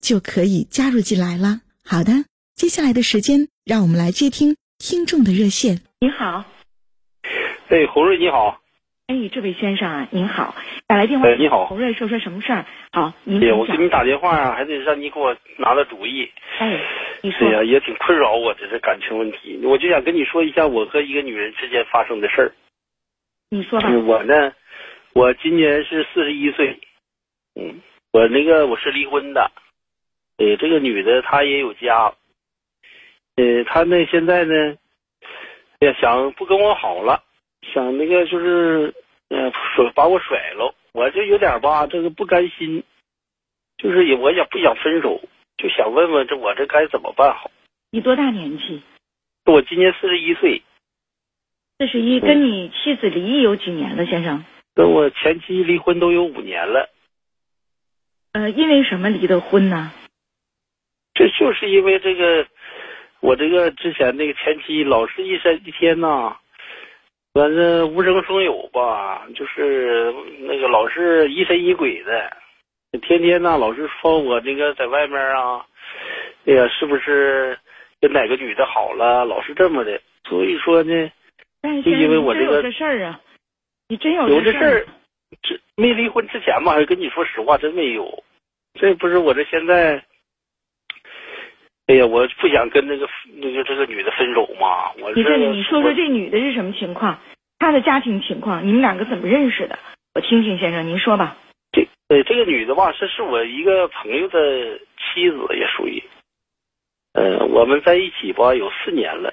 就可以加入进来了。好的，接下来的时间，让我们来接听听众的热线。您好，哎，洪瑞你好，哎，这位先生啊，您好，打来电话，哎你好洪瑞说说什么事儿？好，您对，请讲我给你打电话啊，还得让你给我拿个主意。哎，你说对呀、也挺困扰我的这是感情问题。我就想跟你说一下我和一个女人之间发生的事儿。你说吧，我呢，我今年是四十一岁，嗯，我那个我是离婚的，呃，这个女的她也有家，呃，她呢现在呢，哎呀想不跟我好了，想那个就是呃甩把我甩了，我就有点吧这个不甘心，就是也我也不想分手，就想问问这我这该怎么办好？你多大年纪？我今年四十一岁，四十一，跟你妻子离异有几年了，先生？跟我前妻离婚都有五年了。呃，因为什么离的婚呢？这就是因为这个，我这个之前那个前妻老是一天一天呐，反正无中生有吧，就是那个老是疑神疑鬼的，天天呐老是说我这个在外面啊，哎呀，是不是跟哪个女的好了，老是这么的。所以说呢，就因为我这个有这事儿啊？你真有这有这事儿，这没离婚之前吧，还跟你说实话，真没有。这不是我这现在，哎呀，我不想跟那个那个这个女的分手嘛。我你这你说说这女的是什么情况？她的家庭情况，你们两个怎么认识的？我听听，先生您说吧。这呃这个女的吧，是是我一个朋友的妻子，也属于。呃，我们在一起吧有四年了。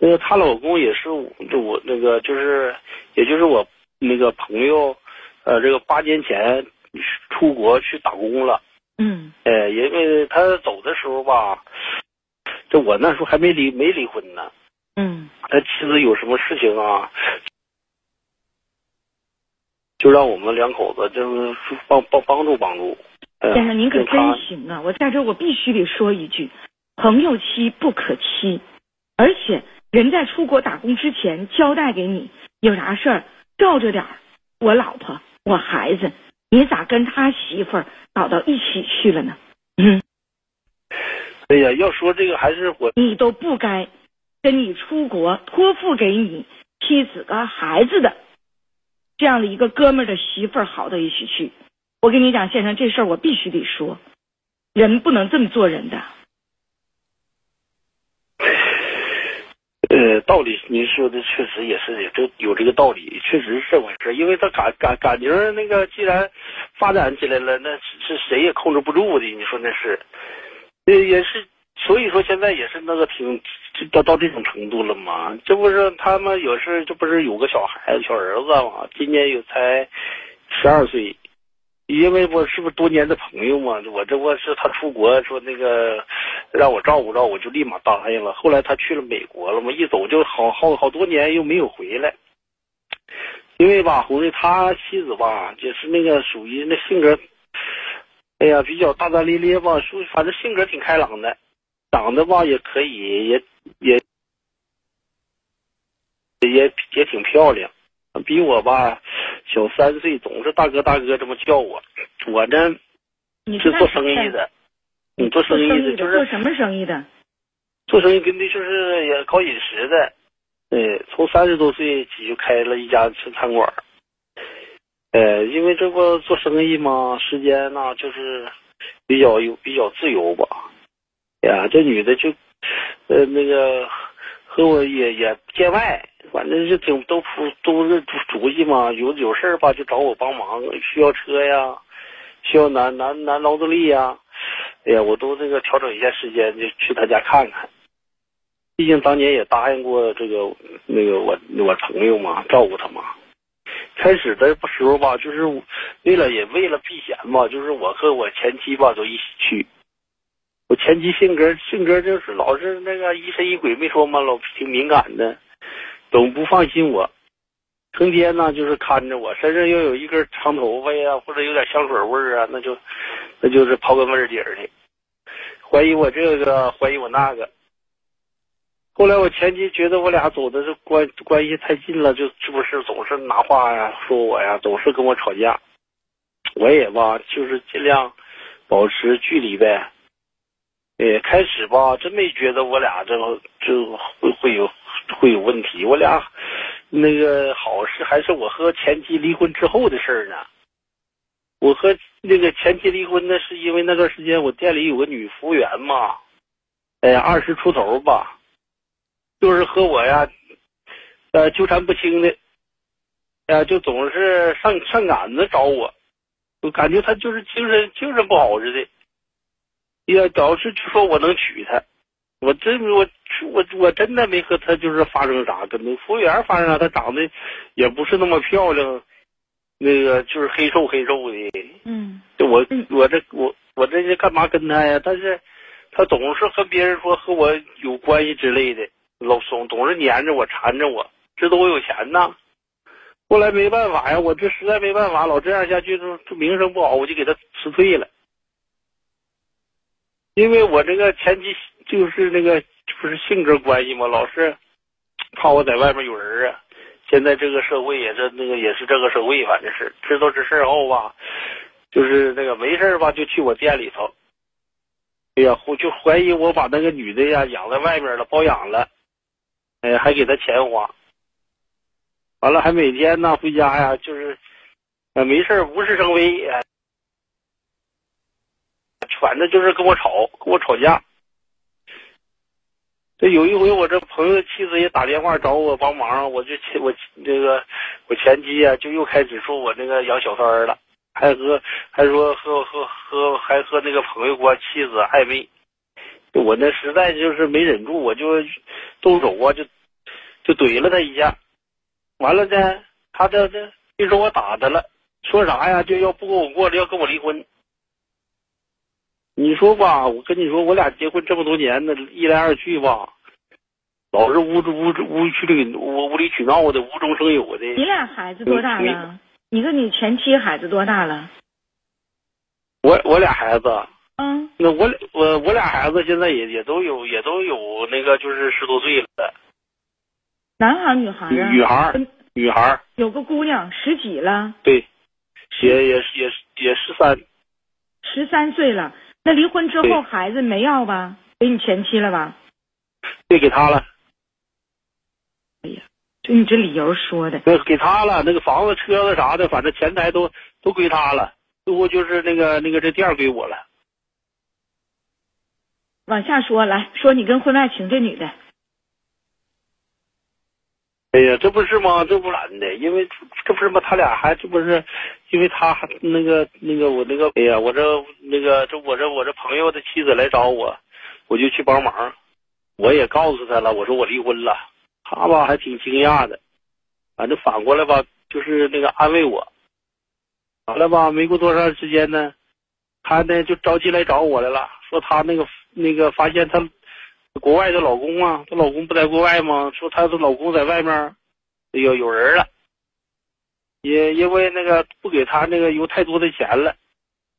那个她老公也是我，我那个就是，也就是我那个朋友，呃，这个八年前出国去打工了。嗯哎，因为他走的时候吧，这我那时候还没离没离婚呢。嗯他妻子有什么事情啊，就让我们两口子就是帮帮帮助帮助。呃、先生，您可真行啊！我在这我必须得说一句：朋友妻不可欺，而且人在出国打工之前交代给你，有啥事儿照着点儿。我老婆，我孩子，你咋跟他媳妇儿搞到一起去了呢？嗯，哎呀，要说这个还是我你都不该跟你出国托付给你妻子跟孩子的这样的一个哥们儿的媳妇儿好到一起去。我跟你讲，先生，这事儿我必须得说，人不能这么做人的。呃道理，您说的确实也是有这有这个道理，确实是这么回事。因为他感感感情那个既然发展起来了，那是谁也控制不住的。你说那是，呃也是，所以说现在也是那个挺到到这种程度了嘛。这不是他们有事这不是有个小孩子小儿子嘛，今年有才十二岁。因为我是不是多年的朋友嘛，我这不是他出国说那个让我照顾照顾，我就立马答应了。后来他去了美国了嘛，一走就好好好多年又没有回来。因为吧，红瑞他妻子吧，就是那个属于那性格，哎呀，比较大大咧咧吧，属反正性格挺开朗的，长得吧也可以，也也也也挺漂亮，比我吧小三岁，总是大哥大哥这么叫我。我呢你是做生意的，你做做生意的的就是做什么生意的？做生意跟的就是也搞饮食的，对，从三十多岁起就开了一家吃餐馆儿。呃，因为这不做生意嘛，时间呐就是比较有比较自由吧。哎呀，这女的就，呃，那个和我也也见外，反正就挺都都是熟悉嘛。有有事儿吧，就找我帮忙，需要车呀，需要拿拿拿劳动力呀。哎呀，我都那个调整一下时间，就去他家看看。毕竟当年也答应过这个那个我我朋友嘛，照顾他嘛。开始的时候吧，就是为了也为了避嫌嘛，就是我和我前妻吧都一起去。我前妻性格性格就是老是那个疑神疑鬼，没说嘛，老挺敏感的，总不放心我。成天呢就是看着我，身上要有一根长头发呀，或者有点香水味儿啊，那就那就是刨根问底儿的，怀疑我这个，怀疑我那个。后来我前妻觉得我俩走的这关关系太近了，就是不是总是拿话呀说我呀，总是跟我吵架。我也吧，就是尽量保持距离呗。哎，开始吧，真没觉得我俩这这会会有 会有问题。我俩那个好是还是我和前妻离婚之后的事儿呢。我和那个前妻离婚呢，是因为那段时间我店里有个女服务员嘛，哎呀，二十出头吧。就是和我呀，呃，纠缠不清的，呀，就总是上上赶子找我，我感觉她就是精神精神不好似的，呀，老是说我能娶她，我真我我我真的没和他就是发生啥，跟那服务员发生啥，他长得也不是那么漂亮，那个就是黑瘦黑瘦的，嗯，就我我这我我这是干嘛跟他呀？但是他总是和别人说和我有关系之类的。老总总是粘着我缠着我，知道我有钱呐。后来没办法呀，我这实在没办法，老这样下去就就名声不好，我就给他辞退了。因为我这个前妻就是那个不是性格关系嘛，老是怕我在外面有人啊。现在这个社会也是那个也是这个社会，反正是知道这事后吧，就是那个没事吧就去我店里头。哎呀，就怀疑我把那个女的呀养在外面了，包养了。哎，还给她钱花，完了还每天呢回家呀，就是，呃，没事无事生非，反正就是跟我吵，跟我吵架。这有一回，我这朋友的妻子也打电话找我帮忙，我就前我这个我前妻啊，就又开始说我那个养小三儿了，还和还说和和和还和那个朋友过妻子暧昧。我那实在就是没忍住，我就动手啊，就就怼了他一下。完了呢，他这这一说我打他了，说啥呀？就要不跟我过了，要跟我离婚。你说吧，我跟你说，我俩结婚这么多年，那一来二去吧，老是无无无趣的无无理取闹的，无中生有的。你俩孩子多大了？你跟你前妻孩子多大了？我我俩孩子。嗯，那我我我俩孩子现在也也都有也都有那个就是十多岁了，男孩女孩啊？女孩，女孩。有个姑娘十几了。对，也也也也十三。十三岁了，那离婚之后孩子没要吧？给你前妻了吧？对，给他了。哎呀，就你这理由说的。那给他了，那个房子、车子啥的，反正钱财都都归他了，最后就是那个那个这店归我了。往下说，来说你跟婚外情这女的。哎呀，这不是吗？这不然的，因为这不是吗？他俩还这不是，因为他还那个那个我那个，哎呀，我这那个这我这我这朋友的妻子来找我，我就去帮忙。我也告诉他了，我说我离婚了。他吧还挺惊讶的，反正反过来吧，就是那个安慰我。完了吧，没过多长时间呢，他呢就着急来找我来了，说他那个。那个发现他国外的老公啊，她老公不在国外吗？说她的老公在外面有有人了，也因为那个不给她那个有太多的钱了，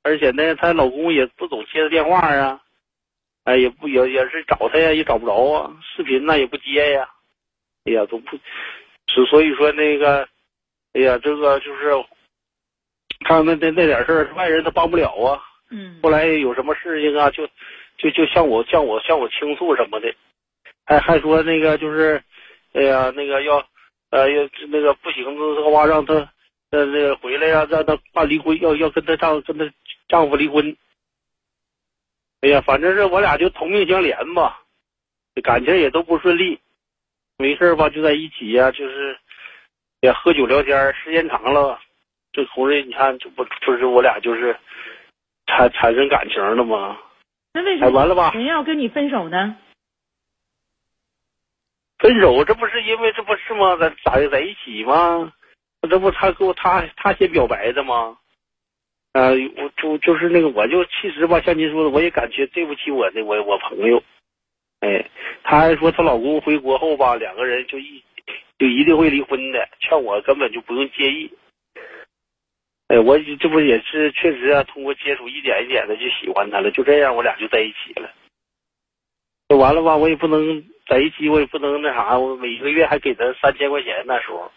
而且呢，她老公也不总接她电话啊，哎，也不也也是找她呀，也找不着啊，视频呢也不接呀，哎呀，都不，所所以说那个，哎呀，这个就是他那那那点事儿，外人他帮不了啊。嗯。后来有什么事情啊，就。就就向我向我向我倾诉什么的，还还说那个就是，哎呀，那个要，呃，要那个不行的话，让他，呃，那个回来呀，让他办离婚，要要跟他丈跟他丈夫离婚。哎呀，反正是我俩就同命相连吧，感情也都不顺利，没事吧就在一起呀，就是也喝酒聊天，时间长了，这红瑞你看这不不是我俩就是产产生感情了吗？那为什哎，完了吧？么人要跟你分手呢？分手，这不是因为这不是吗？咱咋的在一起吗？这不他给我他他先表白的吗？啊、我就就是那个，我就其实吧，像您说的，我也感觉对不起我的我我朋友。哎，她还说她老公回国后吧，两个人就一就一定会离婚的，劝我根本就不用介意。哎，我这不也是确实啊，通过接触一点一点的就喜欢他了，就这样我俩就在一起了。那完了吧，我也不能在一起，我也不能那啥，我每个月还给他三千块钱那时候，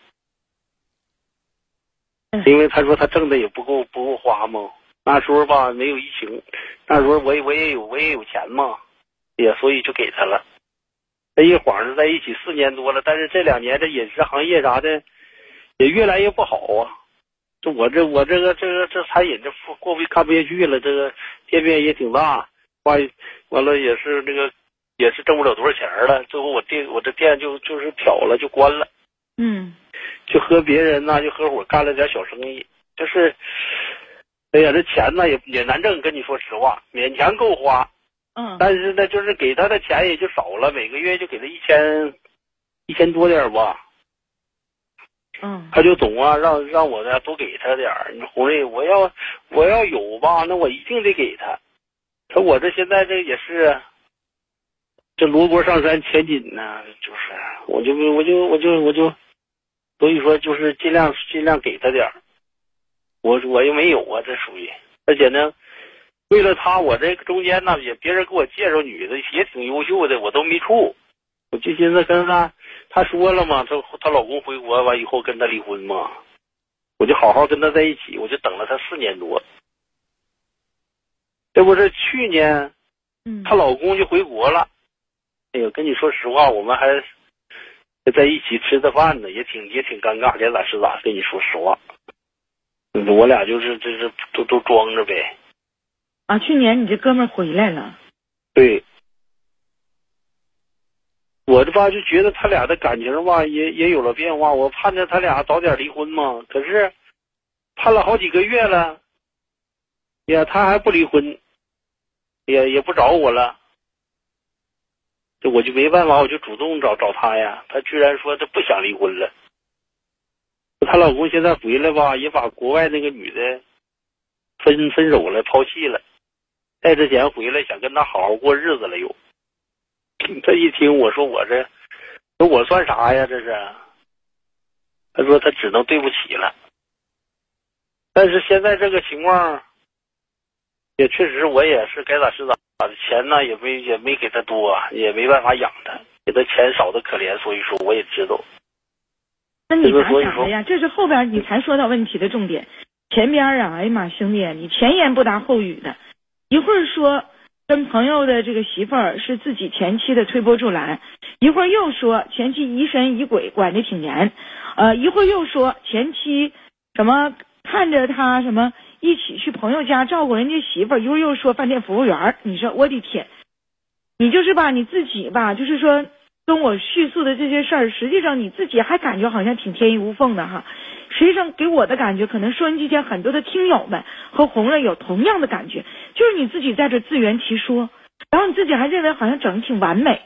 嗯因为他说他挣的也不够不够花嘛。那时候吧没有疫情，那时候我也我也有我也有钱嘛，也所以就给他了。这一晃是在一起四年多了，但是这两年这饮食行业啥的也越来越不好啊。这我这我这个这个这餐饮这过不看不下去了，这个店面也挺大，完完了也是那个也是挣不了多少钱了。最后我店我这店就就是挑了就关了，嗯就和别人呢就合伙干了点小生意，就是，哎呀这钱呢也也难挣，跟你说实话，勉强够花，嗯但是呢就是给他的钱也就少了，每个月就给他一千一千多点儿吧。嗯他就总啊让让我呢多给他点儿。你说红瑞，我要我要有吧，那我一定得给他。可我这现在这也是，这罗锅上山千斤呢，就是我就我就我就我就，所以说就是尽量尽量给他点儿。我我又没有啊，这属于，而且呢，为了他，我这中间呢也别人给我介绍女的也挺优秀的，我都没处。我就寻思跟他，她说了嘛，她她老公回国完以后跟她离婚嘛，我就好好跟她在一起，我就等了她四年多。这不是去年嗯。她老公就回国了，哎呦，跟你说实话，我们还在一起吃的饭呢，也挺也挺尴尬，该咋是咋，跟你说实话。嗯我俩就是这是都都装着呗，啊，去年你这哥们儿回来了，对。我这吧就觉得他俩的感情吧也也有了变化，我盼着他俩早点离婚嘛。可是盼了好几个月了，呀，他还不离婚，也也不找我了，这我就没办法，我就主动找找他呀。他居然说他不想离婚了。她老公现在回来吧，也把国外那个女的分分手了，抛弃了。带着钱回来想跟他好好过日子了又。他一听我说我这，说我算啥呀？这是，他说他只能对不起了。但是现在这个情况，也确实我也是该咋是咋，钱呢也没也没给他多，也没办法养他，给他钱少的可怜，所以说我也知道。那你这个咋想的呀？这是后边你才说到问题的重点，前边啊，哎呀妈，兄弟，你前言不搭后语的，一会儿说跟朋友的这个媳妇儿是自己前妻的推波助澜，一会儿又说前妻疑神疑鬼，管的挺严，呃，一会儿又说前妻什么看着他什么一起去朋友家照顾人家媳妇儿，一会儿又说饭店服务员儿，你说我的天，你就是吧，你自己吧，就是说跟我叙述的这些事儿，实际上你自己还感觉好像挺天衣无缝的哈。实际上给我的感觉，可能收音机前很多的听友们和红润有同样的感觉，就是你自己在这自圆其说，然后你自己还认为好像整的挺完美。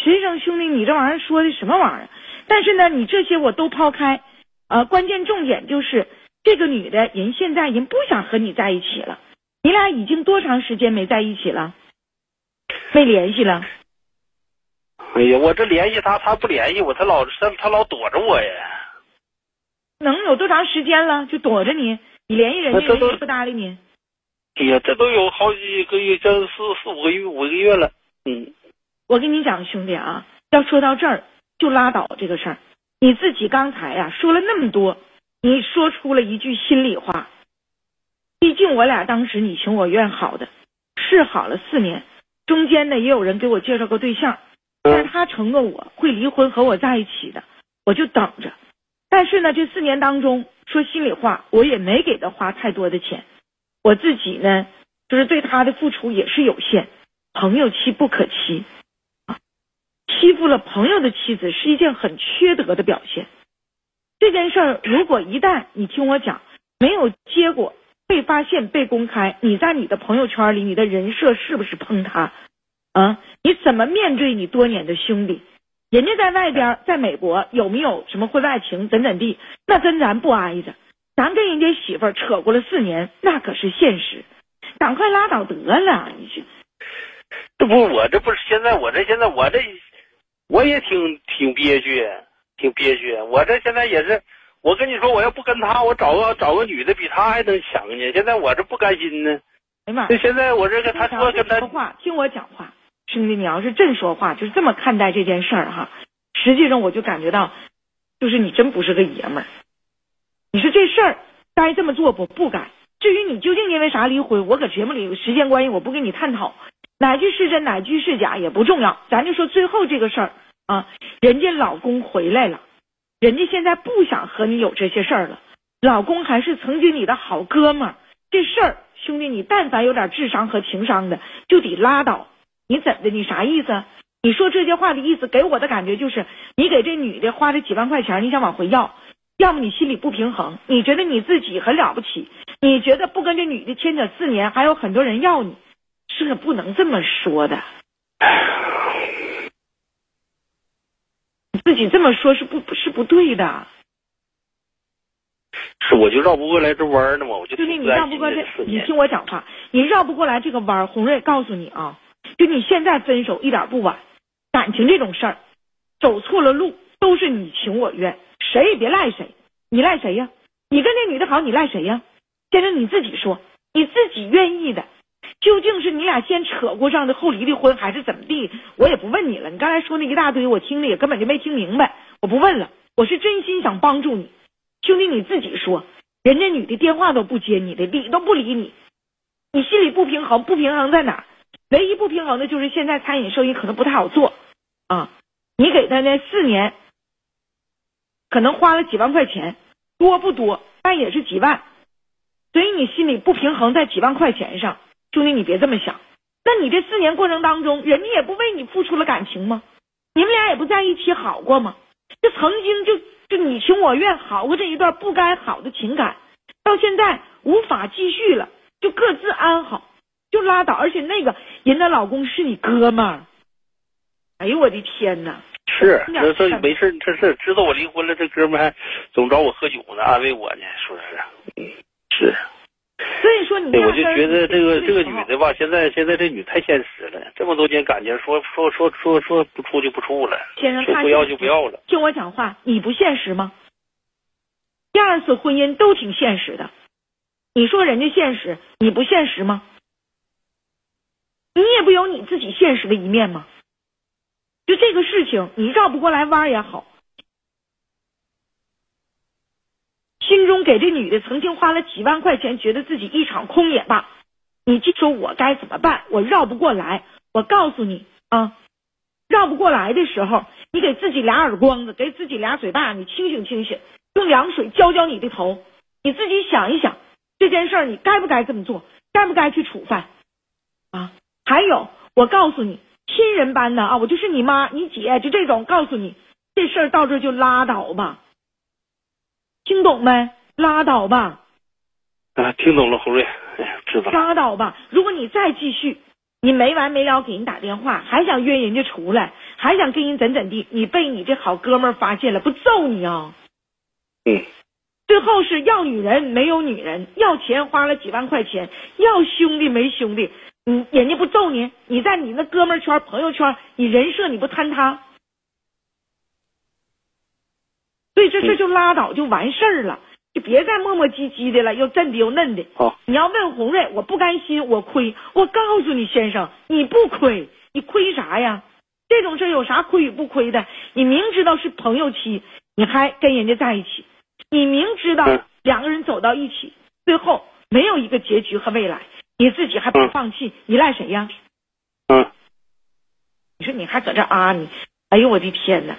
实际上，兄弟，你这玩意儿说的什么玩意儿？但是呢，你这些我都抛开，呃，关键重点就是这个女的人现在人不想和你在一起了，你俩已经多长时间没在一起了？没联系了。哎呀，我这联系他，他不联系我，他老他他老躲着我呀。能有多长时间了？就躲着你，你联系人家，人家不搭理你。哎呀，这都有好几个月，这四四五个月五个月了。嗯，我跟你讲，兄弟啊，要说到这儿就拉倒这个事儿。你自己刚才呀、说了那么多，你说出了一句心里话。毕竟我俩当时你情我愿好的，是好了四年，中间呢也有人给我介绍过对象，但是他承诺我会离婚和我在一起的，我就等着。但是呢，这四年当中，说心里话，我也没给他花太多的钱，我自己呢，就是对他的付出也是有限。朋友妻不可欺，欺负了朋友的妻子是一件很缺德的表现。这件事儿如果一旦你听我讲没有结果，被发现被公开，你在你的朋友圈里，你的人设是不是崩塌啊？你怎么面对你多年的兄弟？人家在外边，在美国有没有什么婚外情怎怎地？那跟咱不挨着，咱跟人家媳妇儿扯过了四年，那可是现实。赶快拉倒得了，你这。这不我这不是现在我这现在我这我也挺挺憋屈，挺憋屈。我这现在也是，我跟你说，我要不跟他，我找个找个女的比他还能强呢。现在我这不甘心呢。哎呀妈！这现在我这个他说跟他说话，听我讲话。兄弟，你要是真说话，就是这么看待这件事儿哈。实际上，我就感觉到，就是你真不是个爷们儿。你说这事儿该这么做不？不该。至于你究竟因为啥离婚，我搁节目里时间关系，我不跟你探讨哪句是真哪句是假也不重要。咱就说最后这个事儿啊，人家老公回来了，人家现在不想和你有这些事儿了。老公还是曾经你的好哥们儿，这事儿兄弟，你但凡有点智商和情商的，就得拉倒。你怎的？你啥意思？你说这些话的意思，给我的感觉就是，你给这女的花了几万块钱，你想往回要，要么你心里不平衡，你觉得你自己很了不起，你觉得不跟这女的牵扯四年，还有很多人要你，是可不能这么说的。你自己这么说，是不不是不对的。是，我就绕不过来这弯呢嘛，我就兄弟，你绕不过这，你听我讲话，你绕不过来这个弯。红瑞告诉你啊。就你现在分手一点不晚，感情这种事儿，走错了路都是你情我愿，谁也别赖谁。你赖谁呀？你跟那女的好，你赖谁呀？先生你自己说，你自己愿意的，究竟是你俩先扯过上的后离的婚，还是怎么地？我也不问你了。你刚才说那一大堆，我听了也根本就没听明白。我不问了，我是真心想帮助你，兄弟你自己说，人家女的电话都不接你的，理都不理你，你心里不平衡，不平衡在哪？唯一不平衡的就是现在餐饮生意可能不太好做，啊，你给他那四年，可能花了几万块钱，多不多？但也是几万，所以你心里不平衡在几万块钱上，兄弟你别这么想。那你这四年过程当中，人家也不为你付出了感情吗？你们俩也不在一起好过吗？就曾经就就你情我愿好过这一段不该好的情感，到现在无法继续了，就各自安好。就拉倒，而且那个人的老公是你哥们儿。哎呦我的天哪！是这这没事，这是知道我离婚了，这哥们还总找我喝酒呢，安慰我呢，说是嗯是。所以说你，我就觉得这个这个女的吧，现在现在这女太现实了，这么多年感情，说说说说说不处就不处了，先生，说不要就不要了。听我讲话，你不现实吗？第二次婚姻都挺现实的，你说人家现实，你不现实吗？你也不有你自己现实的一面吗？就这个事情，你绕不过来弯也好，心中给这女的曾经花了几万块钱，觉得自己一场空也罢，你就说我该怎么办？我绕不过来，我告诉你啊，绕不过来的时候，你给自己俩耳光子，给自己俩嘴巴，你清醒清醒，用凉水浇浇你的头，你自己想一想这件事儿，你该不该这么做？该不该去处分？啊？还有，我告诉你，亲人般的啊，我就是你妈、你姐，就这种。告诉你，这事儿到这就拉倒吧，听懂没？拉倒吧。啊，听懂了，侯瑞，哎，知道。拉倒吧，如果你再继续，你没完没了给人打电话，还想约人家出来，还想跟人怎怎地，你被你这好哥们发现了，不揍你啊？嗯。最后是要女人没有女人，要钱花了几万块钱，要兄弟没兄弟。你人家不揍你，你在你那哥们圈、朋友圈，你人设你不坍塌，所以这事就拉倒就完事儿了，就别再磨磨唧唧的了，又真的又嫩的。好，你要问红瑞，我不甘心，我亏，我告诉你先生，你不亏，你亏啥呀？这种事有啥亏与不亏的？你明知道是朋友妻，你还跟人家在一起，你明知道两个人走到一起，最后没有一个结局和未来。你自己还不放弃，你赖谁呀？嗯，你说你还搁这啊你？哎呦我的天哪！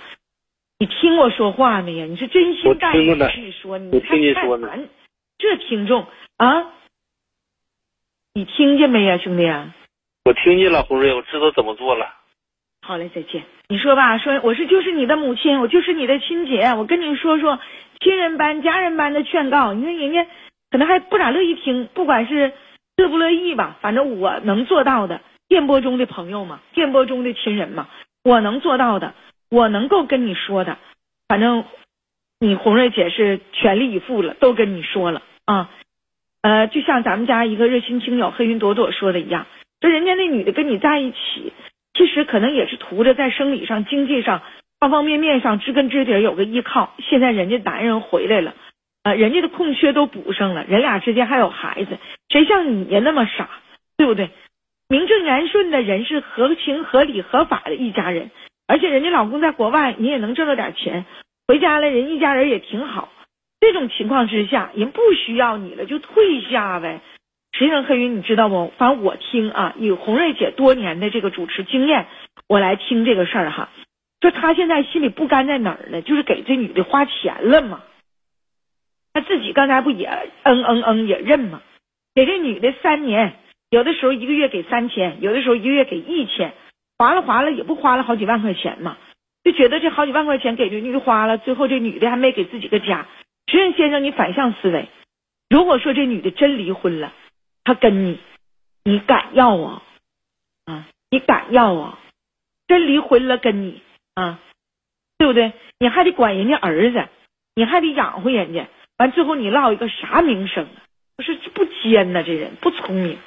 你听我说话没呀？你是真心带意说，你太说烦。这听众啊，你听见没呀，兄弟？我听见了，红瑞，我知道怎么做了。好嘞，再见。你说吧，说我是就是你的母亲，我就是你的亲姐，我跟你说说亲人般、家人般的劝告，你说人家可能还不咋乐意听，不管是乐不乐意吧，反正我能做到的，电波中的朋友嘛，电波中的亲人嘛，我能做到的，我能够跟你说的，反正你红瑞姐是全力以赴了，都跟你说了啊。呃，就像咱们家一个热心亲友黑云朵朵说的一样，说人家那女的跟你在一起。其实可能也是图着在生理上、经济上方方面面上知根知底有个依靠。现在人家男人回来了，呃，人家的空缺都补上了，人俩之间还有孩子，谁像你呀那么傻，对不对？名正言顺的人是合情合理合法的一家人，而且人家老公在国外，你也能挣着点钱，回家了人一家人也挺好。这种情况之下，人不需要你了，就退下呗。实际上，黑云，你知道不？反正我听啊，以红瑞姐多年的这个主持经验，我来听这个事儿哈。说他现在心里不甘在哪儿呢？就是给这女的花钱了嘛。他自己刚才不也嗯嗯嗯也认嘛？给这女的三年，有的时候一个月给三千，有的时候一个月给一千，划了划了也不花了好几万块钱嘛。就觉得这好几万块钱给这女的花了，最后这女的还没给自己个家。实际上，先生，你反向思维，如果说这女的真离婚了。她跟你，你敢要啊？啊，你敢要啊？真离婚了跟你啊，对不对？你还得管人家儿子，你还得养活人家，完最后你落一个啥名声啊？不是不奸呐，这人不聪明。